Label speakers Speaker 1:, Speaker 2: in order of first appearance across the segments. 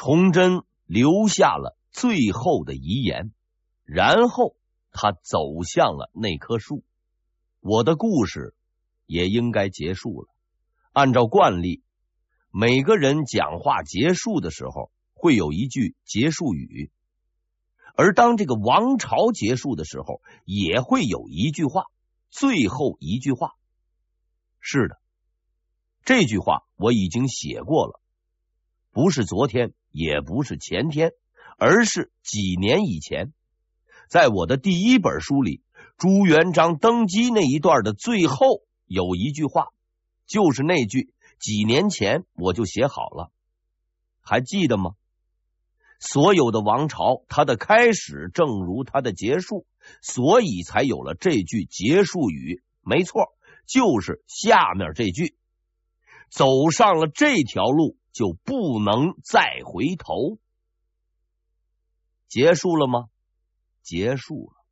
Speaker 1: 崇祯留下了最后的遗言，然后他走向了那棵树。我的故事也应该结束了。按照惯例，每个人讲话结束的时候会有一句结束语，而当这个王朝结束的时候，也会有一句话，最后一句话。是的，这句话我已经写过了，不是昨天，也不是前天，而是几年以前，在我的第一本书里，朱元璋登基那一段的最后有一句话。就是那句，几年前我就写好了，还记得吗？所有的王朝，它的开始正如它的结束，所以才有了这句结束语。没错，就是下面这句：走上了这条路，就不能再回头。结束了吗？结束了。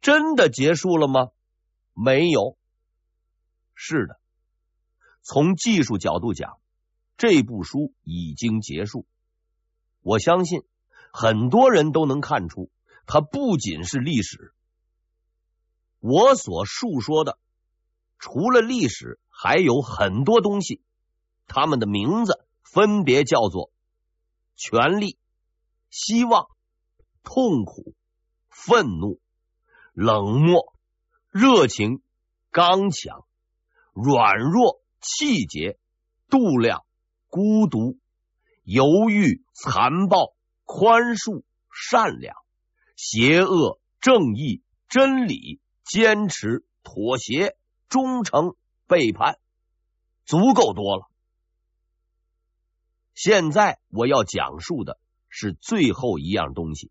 Speaker 1: 真的结束了吗？没有。是的。从技术角度讲，这部书已经结束。我相信很多人都能看出，它不仅是历史。我所述说的，除了历史，还有很多东西，他们的名字分别叫做权力、希望、痛苦、愤怒、冷漠、热情、刚强、软弱。气节、度量、孤独、犹豫、残暴、宽恕、善良、邪恶、正义、真理、坚持、妥协、忠诚、背叛，足够多了。现在我要讲述的是最后一样东西，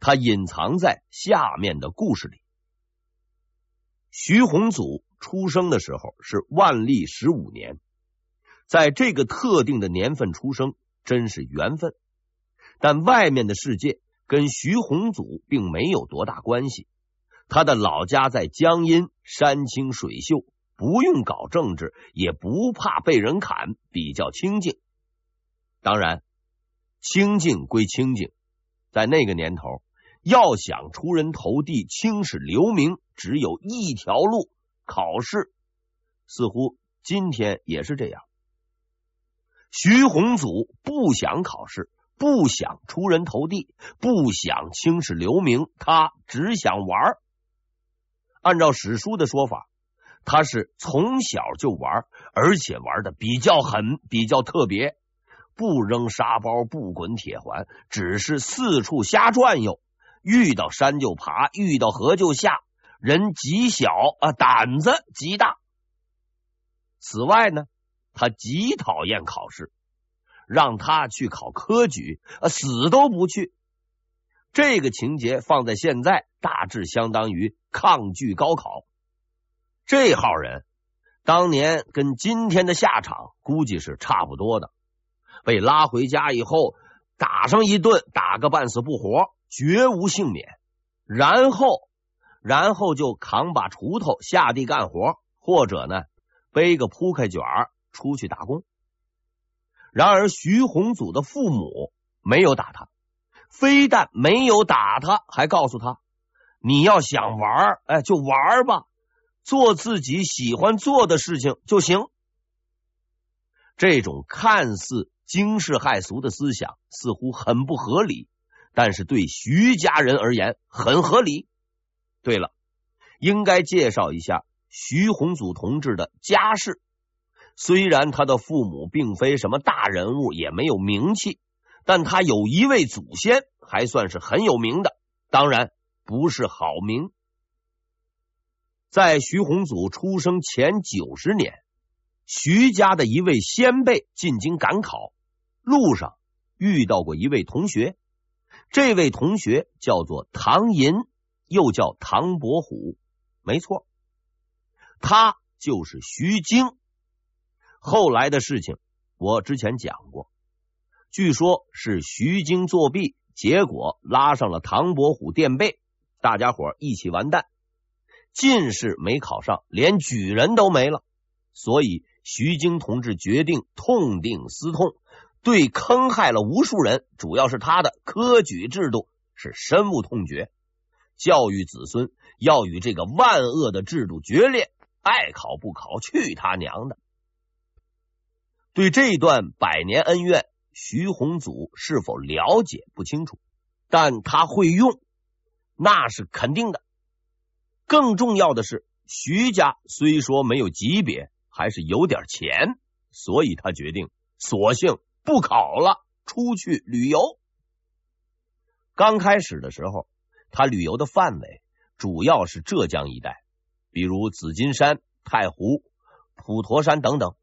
Speaker 1: 它隐藏在下面的故事里。徐宏祖。出生的时候是万历十五年，在这个特定的年份出生，真是缘分。但外面的世界跟徐宏祖并没有多大关系。他的老家在江阴，山清水秀，不用搞政治，也不怕被人砍，比较清静。当然，清静归清静，在那个年头，要想出人头地、青史留名，只有一条路。考试似乎今天也是这样。徐宏祖不想考试，不想出人头地，不想青史留名，他只想玩。按照史书的说法，他是从小就玩，而且玩的比较狠，比较特别，不扔沙包，不滚铁环，只是四处瞎转悠，遇到山就爬，遇到河就下。人极小啊，胆子极大。此外呢，他极讨厌考试，让他去考科举，啊，死都不去。这个情节放在现在，大致相当于抗拒高考。这号人当年跟今天的下场估计是差不多的。被拉回家以后，打上一顿，打个半死不活，绝无幸免。然后。然后就扛把锄头下地干活，或者呢背个铺盖卷儿出去打工。然而徐宏祖的父母没有打他，非但没有打他，还告诉他：“你要想玩，哎，就玩吧，做自己喜欢做的事情就行。”这种看似惊世骇俗的思想似乎很不合理，但是对徐家人而言很合理。对了，应该介绍一下徐宏祖同志的家世。虽然他的父母并非什么大人物，也没有名气，但他有一位祖先还算是很有名的，当然不是好名。在徐宏祖出生前九十年，徐家的一位先辈进京赶考，路上遇到过一位同学，这位同学叫做唐寅。又叫唐伯虎，没错，他就是徐经。后来的事情我之前讲过，据说是徐经作弊，结果拉上了唐伯虎垫背，大家伙一起完蛋。进士没考上，连举人都没了，所以徐经同志决定痛定思痛，对坑害了无数人，主要是他的科举制度是深恶痛绝，教育子孙要与这个万恶的制度决裂，爱考不考，去他娘的！对这段百年恩怨，徐宏祖是否了解不清楚，但他会用，那是肯定的。更重要的是，徐家虽说没有级别，还是有点钱，所以他决定索性。不考了，出去旅游。刚开始的时候，他旅游的范围主要是浙江一带，比如紫金山、太湖、普陀山等等。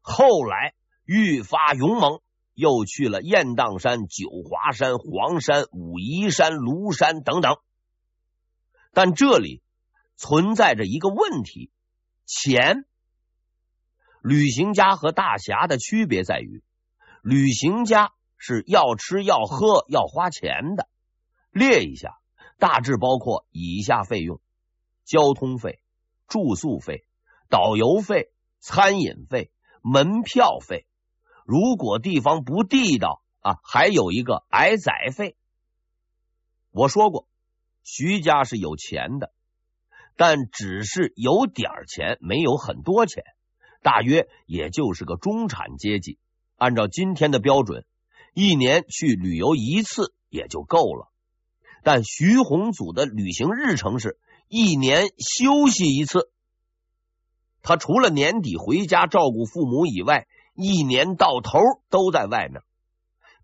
Speaker 1: 后来愈发勇猛，又去了雁荡山、九华山、黄山、武夷山、庐山等等。但这里存在着一个问题：钱。旅行家和大侠的区别在于。旅行家是要吃要喝要花钱的，列一下，大致包括以下费用：交通费、住宿费、导游费、餐饮费、门票费。如果地方不地道啊，还有一个挨宰费。我说过，徐家是有钱的，但只是有点钱，没有很多钱，大约也就是个中产阶级。按照今天的标准，一年去旅游一次也就够了。但徐宏祖的旅行日程是一年休息一次。他除了年底回家照顾父母以外，一年到头都在外面。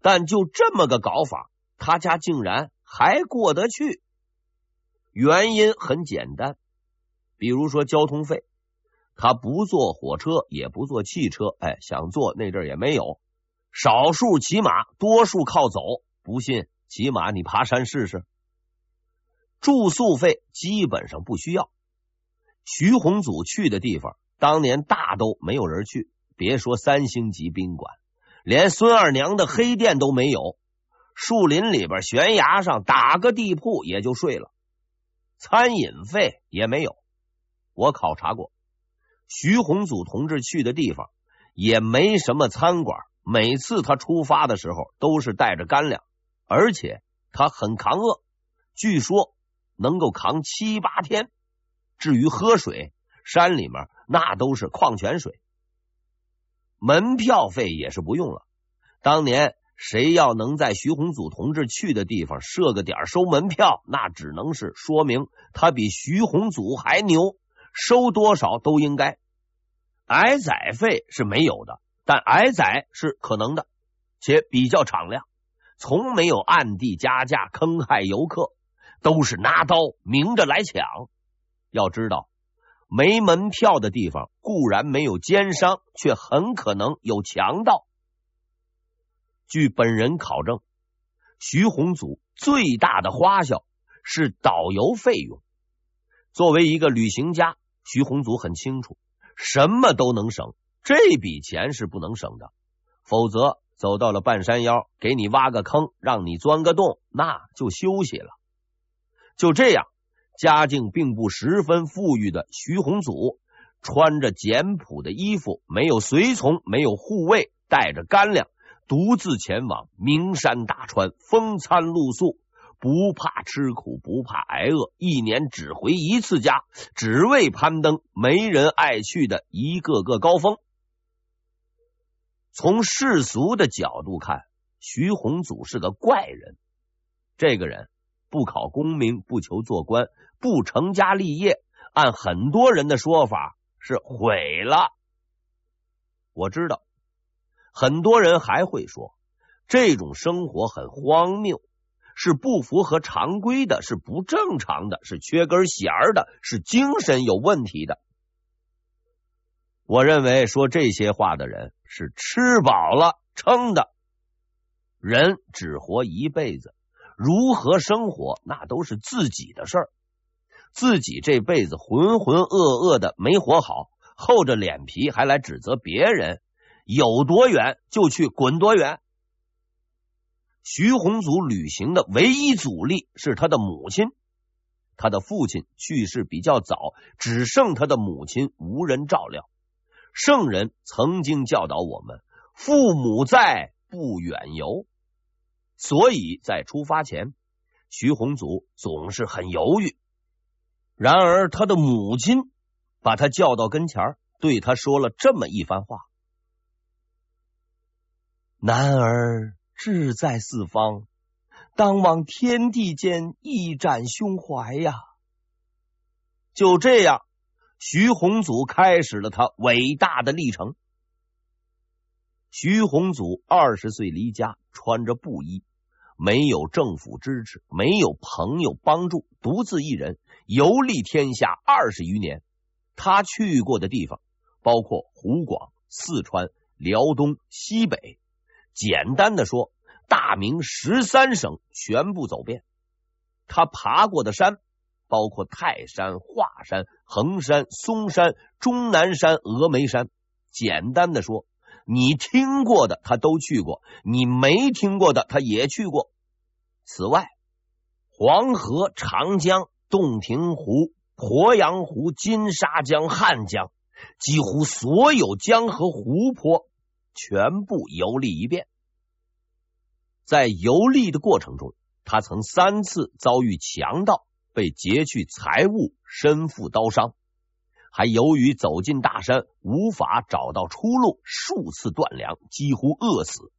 Speaker 1: 但就这么个搞法，他家竟然还过得去。原因很简单，比如说交通费。他不坐火车，也不坐汽车，哎，想坐那阵也没有。少数骑马，多数靠走。不信，骑马你爬山试试。住宿费基本上不需要。徐宏祖去的地方，当年大都没有人去，别说三星级宾馆，连孙二娘的黑店都没有。树林里边悬崖上打个地铺也就睡了。餐饮费也没有，我考察过。徐宏祖同志去的地方也没什么餐馆，每次他出发的时候都是带着干粮，而且他很扛饿，据说能够扛七八天。至于喝水，山里面那都是矿泉水。门票费也是不用了。当年谁要能在徐宏祖同志去的地方设个点收门票，那只能是说明他比徐宏祖还牛。收多少都应该，挨宰费是没有的，但挨宰是可能的，且比较敞亮，从没有暗地加价坑害游客，都是拿刀明着来抢。要知道，没门票的地方固然没有奸商，却很可能有强盗。据本人考证，徐宏祖最大的花销是导游费用。作为一个旅行家。徐宏祖很清楚，什么都能省，这笔钱是不能省的。否则，走到了半山腰，给你挖个坑，让你钻个洞，那就休息了。就这样，家境并不十分富裕的徐宏祖，穿着简朴的衣服，没有随从，没有护卫，带着干粮，独自前往名山大川，风餐露宿。不怕吃苦，不怕挨饿，一年只回一次家，只为攀登没人爱去的一个个高峰。从世俗的角度看，徐宏祖是个怪人。这个人不考功名，不求做官，不成家立业，按很多人的说法是毁了。我知道，很多人还会说这种生活很荒谬。是不符合常规的，是不正常的，是缺根弦儿的，是精神有问题的。我认为说这些话的人是吃饱了撑的。人只活一辈子，如何生活那都是自己的事儿。自己这辈子浑浑噩噩的没活好，厚着脸皮还来指责别人，有多远就去滚多远。徐宏祖旅行的唯一阻力是他的母亲，他的父亲去世比较早，只剩他的母亲无人照料。圣人曾经教导我们：父母在，不远游，所以在出发前，徐宏祖总是很犹豫。然而，他的母亲把他叫到跟前，对他说了这么一番话：“男儿志在四方，当往天地间一展胸怀呀！”就这样，徐宏祖开始了他伟大的历程。徐宏祖二十岁离家，穿着布衣，没有政府支持，没有朋友帮助，独自一人游历天下二十余年。他去过的地方包括湖广、四川、辽东、西北。简单的说，大明十三省全部走遍。他爬过的山包括泰山、华山、衡山、嵩山、终南山、峨眉山。简单的说。你听过的他都去过，你没听过的他也去过。此外，黄河、长江、洞庭湖、鄱阳湖、金沙江、汉江，几乎所有江河湖泊全部游历一遍。在游历的过程中，他曾三次遭遇强盗，被劫去财物，身负刀伤。还由于走进大山无法找到出路，数次断粮，几乎饿死。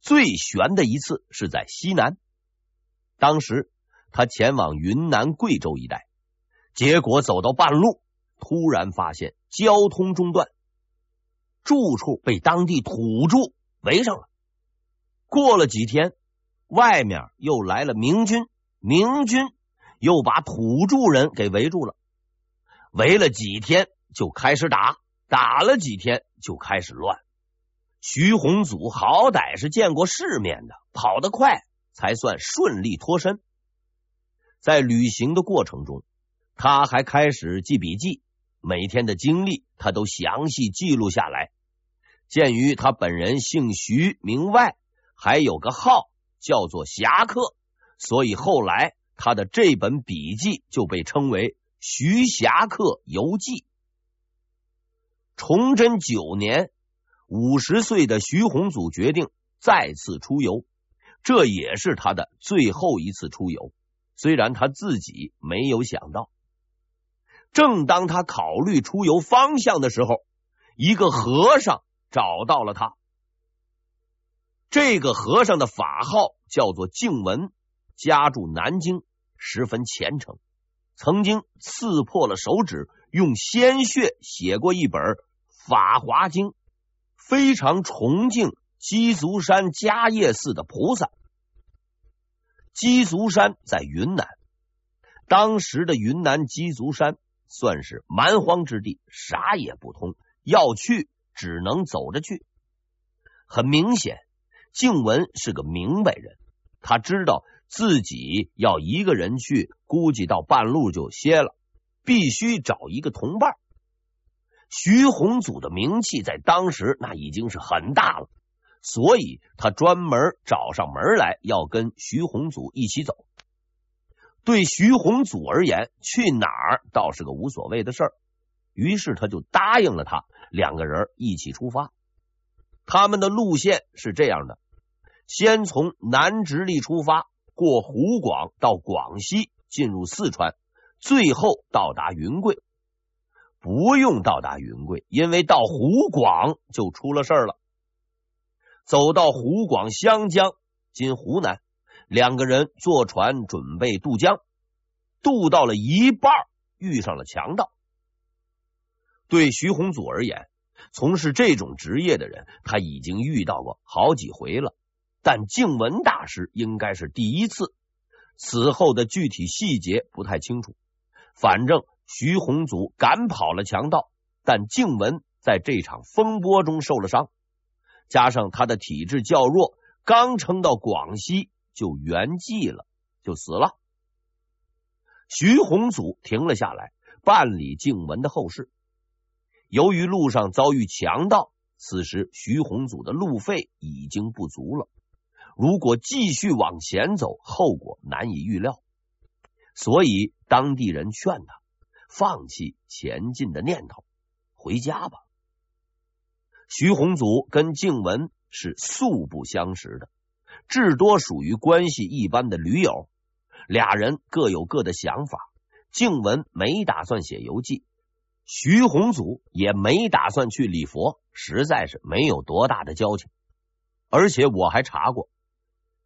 Speaker 1: 最悬的一次是在西南，当时他前往云南、贵州一带，结果走到半路，突然发现交通中断，住处被当地土著围上了。过了几天，外面又来了明军，明军又把土著人给围住了。围了几天就开始打，打了几天就开始乱。徐宏祖好歹是见过世面的，跑得快才算顺利脱身。在旅行的过程中，他还开始记笔记，每天的经历他都详细记录下来。鉴于他本人姓徐名外，还有个号叫做侠客，所以后来他的这本笔记就被称为。徐侠客游记。崇祯九年，五十岁的徐宏祖决定再次出游，这也是他的最后一次出游。虽然他自己没有想到，正当他考虑出游方向的时候，一个和尚找到了他。这个和尚的法号叫做静文，家住南京，十分虔诚。曾经刺破了手指，用鲜血写过一本《法华经》，非常崇敬鸡足山迦叶寺的菩萨。鸡足山在云南，当时的云南鸡足山算是蛮荒之地，啥也不通，要去只能走着去。很明显，静文是个明白人，他知道。自己要一个人去，估计到半路就歇了，必须找一个同伴。徐宏祖的名气在当时那已经是很大了，所以他专门找上门来要跟徐宏祖一起走。对徐宏祖而言，去哪儿倒是个无所谓的事儿，于是他就答应了他，两个人一起出发。他们的路线是这样的：先从南直隶出发。过湖广到广西，进入四川，最后到达云贵。不用到达云贵，因为到湖广就出了事了。走到湖广湘江，今湖南，两个人坐船准备渡江，渡到了一半，遇上了强盗。对徐宏祖而言，从事这种职业的人，他已经遇到过好几回了。但静文大师应该是第一次，此后的具体细节不太清楚。反正徐宏祖赶跑了强盗，但静文在这场风波中受了伤，加上他的体质较弱，刚撑到广西就圆寂了，就死了。徐宏祖停了下来，办理静文的后事。由于路上遭遇强盗，此时徐宏祖的路费已经不足了。如果继续往前走，后果难以预料，所以当地人劝他放弃前进的念头，回家吧。徐宏祖跟静文是素不相识的，至多属于关系一般的驴友。俩人各有各的想法。静雯没打算写游记，徐宏祖也没打算去礼佛，实在是没有多大的交情。而且我还查过，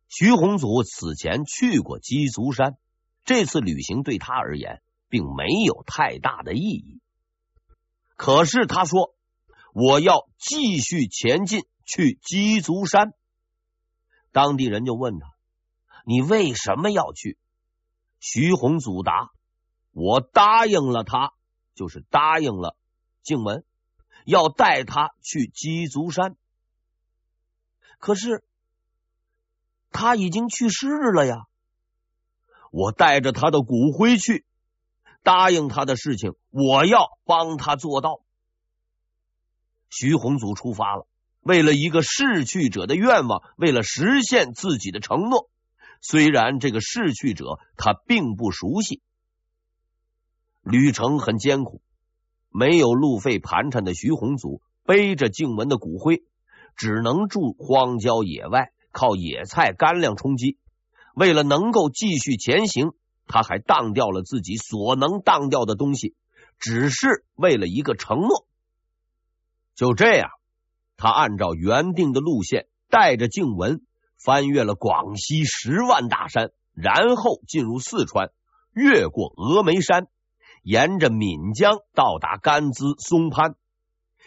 Speaker 1: 徐宏祖此前去过鸡足山，这次旅行对他而言并没有太大的意义。可是他说我要继续前进去鸡足山，当地人就问他：“你为什么要去？”徐宏祖答。我答应了他，就是答应了静文，要带他去鸡足山。可是他已经去世了呀！我带着他的骨灰去，答应他的事情，我要帮他做到。徐宏祖出发了，为了一个逝去者的愿望，为了实现自己的承诺。虽然这个逝去者他并不熟悉。旅程很艰苦，没有路费盘缠的徐宏祖背着静文的骨灰，只能住荒郊野外，靠野菜干粮充饥。为了能够继续前行，他还当掉了自己所能当掉的东西，只是为了一个承诺。就这样，他按照原定的路线，带着静文翻越了广西十万大山，然后进入四川，越过峨眉山。沿着岷江到达甘孜松潘，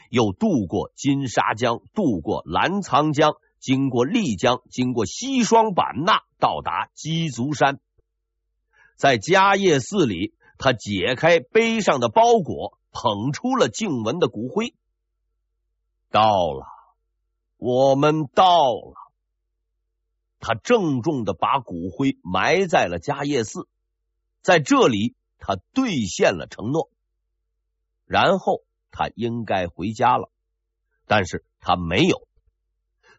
Speaker 1: 又渡过金沙江，渡过澜沧江，经过丽江，经过西双版纳，到达鸡足山。在迦叶寺里，他解开背上的包裹，捧出了静文的骨灰。到了，我们到了。他郑重的把骨灰埋在了迦叶寺，在这里。他兑现了承诺，然后他应该回家了，但是他没有。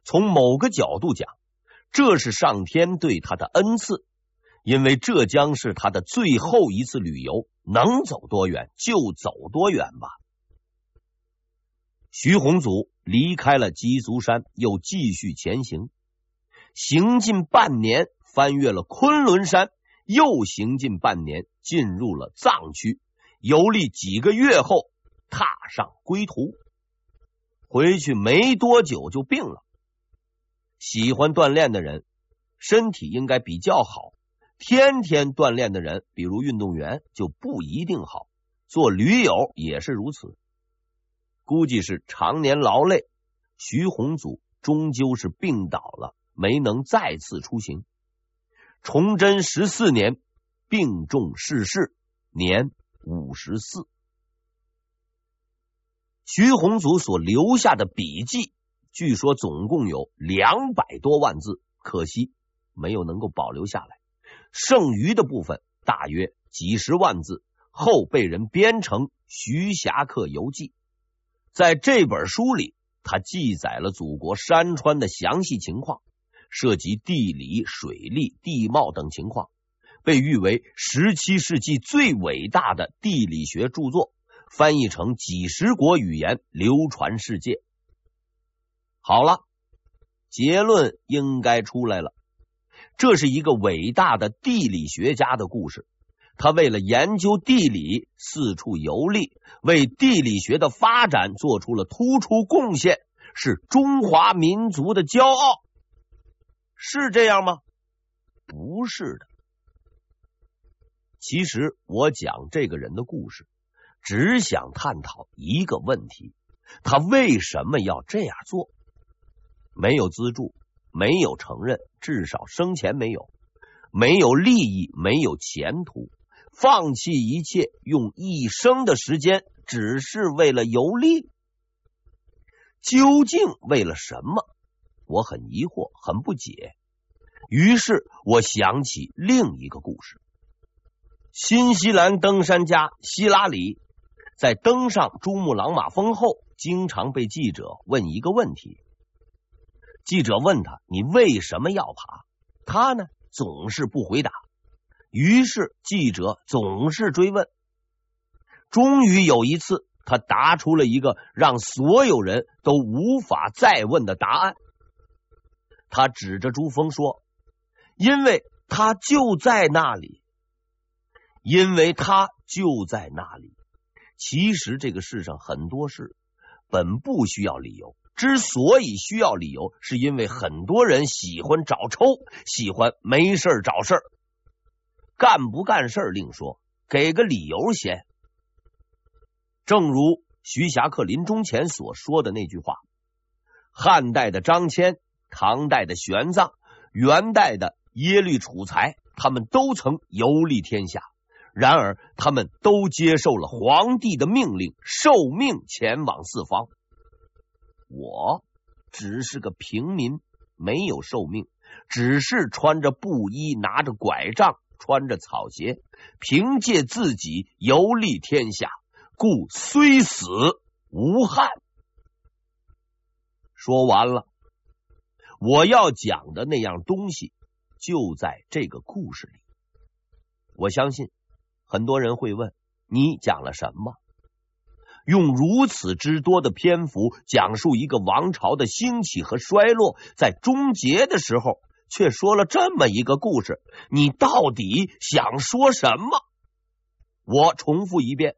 Speaker 1: 从某个角度讲，这是上天对他的恩赐，因为这将是他的最后一次旅游，能走多远就走多远吧。徐宏祖离开了鸡足山，又继续前行，行进半年，翻越了昆仑山。又行进半年，进入了藏区，游历几个月后，踏上归途。回去没多久就病了。喜欢锻炼的人，身体应该比较好；天天锻炼的人，比如运动员，就不一定好。做驴友也是如此。估计是常年劳累，徐宏祖终究是病倒了，没能再次出行。崇祯十四年，病重逝世，年五十四。徐宏祖所留下的笔记，据说总共有两百多万字，可惜没有能够保留下来。剩余的部分大约几十万字，后被人编成《徐霞客游记》。在这本书里，他记载了祖国山川的详细情况。涉及地理、水利、地貌等情况，被誉为十七世纪最伟大的地理学著作，翻译成几十国语言，流传世界。好了，结论应该出来了。这是一个伟大的地理学家的故事。他为了研究地理，四处游历，为地理学的发展做出了突出贡献，是中华民族的骄傲。是这样吗？不是的。其实我讲这个人的故事，只想探讨一个问题：他为什么要这样做？没有资助，没有承认，至少生前没有；没有利益，没有前途，放弃一切，用一生的时间，只是为了游历？究竟为了什么？我很疑惑，很不解。于是我想起另一个故事：新西兰登山家希拉里在登上珠穆朗玛峰后，经常被记者问一个问题。记者问他：“你为什么要爬？”他呢，总是不回答。于是记者总是追问。终于有一次，他答出了一个让所有人都无法再问的答案：他指着珠峰说：“因为他就在那里，因为他就在那里。其实这个世上很多事本不需要理由，之所以需要理由，是因为很多人喜欢找抽，喜欢没事找事儿。干不干事另说，给个理由先。正如徐霞客临终前所说的那句话：汉代的张骞。”唐代的玄奘，元代的耶律楚材，他们都曾游历天下。然而，他们都接受了皇帝的命令，受命前往四方。我只是个平民，没有受命，只是穿着布衣，拿着拐杖，穿着草鞋，凭借自己游历天下，故虽死无憾。说完了。我要讲的那样东西就在这个故事里。我相信很多人会问：你讲了什么？用如此之多的篇幅讲述一个王朝的兴起和衰落，在终结的时候却说了这么一个故事，你到底想说什么？我重复一遍：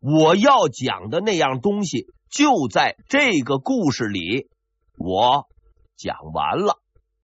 Speaker 1: 我要讲的那样东西就在这个故事里。我。讲完了。